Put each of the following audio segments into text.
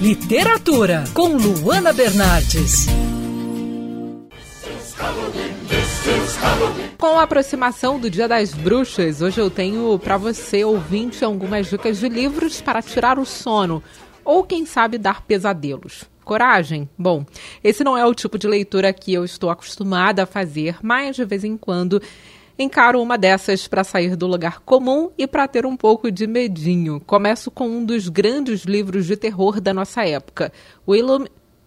Literatura, com Luana Bernardes. Com a aproximação do Dia das Bruxas, hoje eu tenho para você, ouvinte, algumas dicas de livros para tirar o sono ou, quem sabe, dar pesadelos. Coragem? Bom, esse não é o tipo de leitura que eu estou acostumada a fazer, mas de vez em quando encaro uma dessas para sair do lugar comum e para ter um pouco de medinho. Começo com um dos grandes livros de terror da nossa época, o Ilum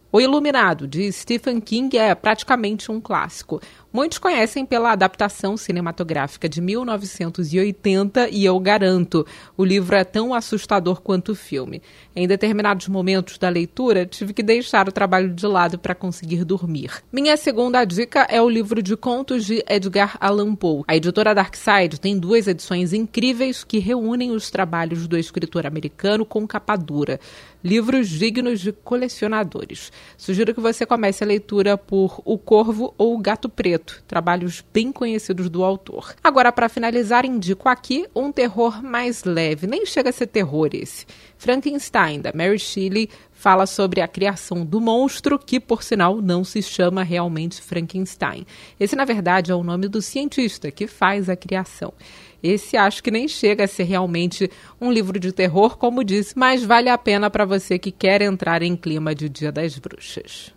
o Iluminado, de Stephen King, é praticamente um clássico. Muitos conhecem pela adaptação cinematográfica de 1980 e eu garanto, o livro é tão assustador quanto o filme. Em determinados momentos da leitura, tive que deixar o trabalho de lado para conseguir dormir. Minha segunda dica é o livro de contos de Edgar Allan Poe. A editora Darkside tem duas edições incríveis que reúnem os trabalhos do escritor americano com capa dura. Livros dignos de colecionadores. Sugiro que você comece a leitura por O Corvo ou O Gato Preto trabalhos bem conhecidos do autor. Agora, para finalizar, indico aqui um terror mais leve, nem chega a ser terror esse. Frankenstein, da Mary Shelley, fala sobre a criação do monstro, que, por sinal, não se chama realmente Frankenstein. Esse, na verdade, é o nome do cientista que faz a criação. Esse acho que nem chega a ser realmente um livro de terror, como disse, mas vale a pena para você que quer entrar em clima de Dia das Bruxas.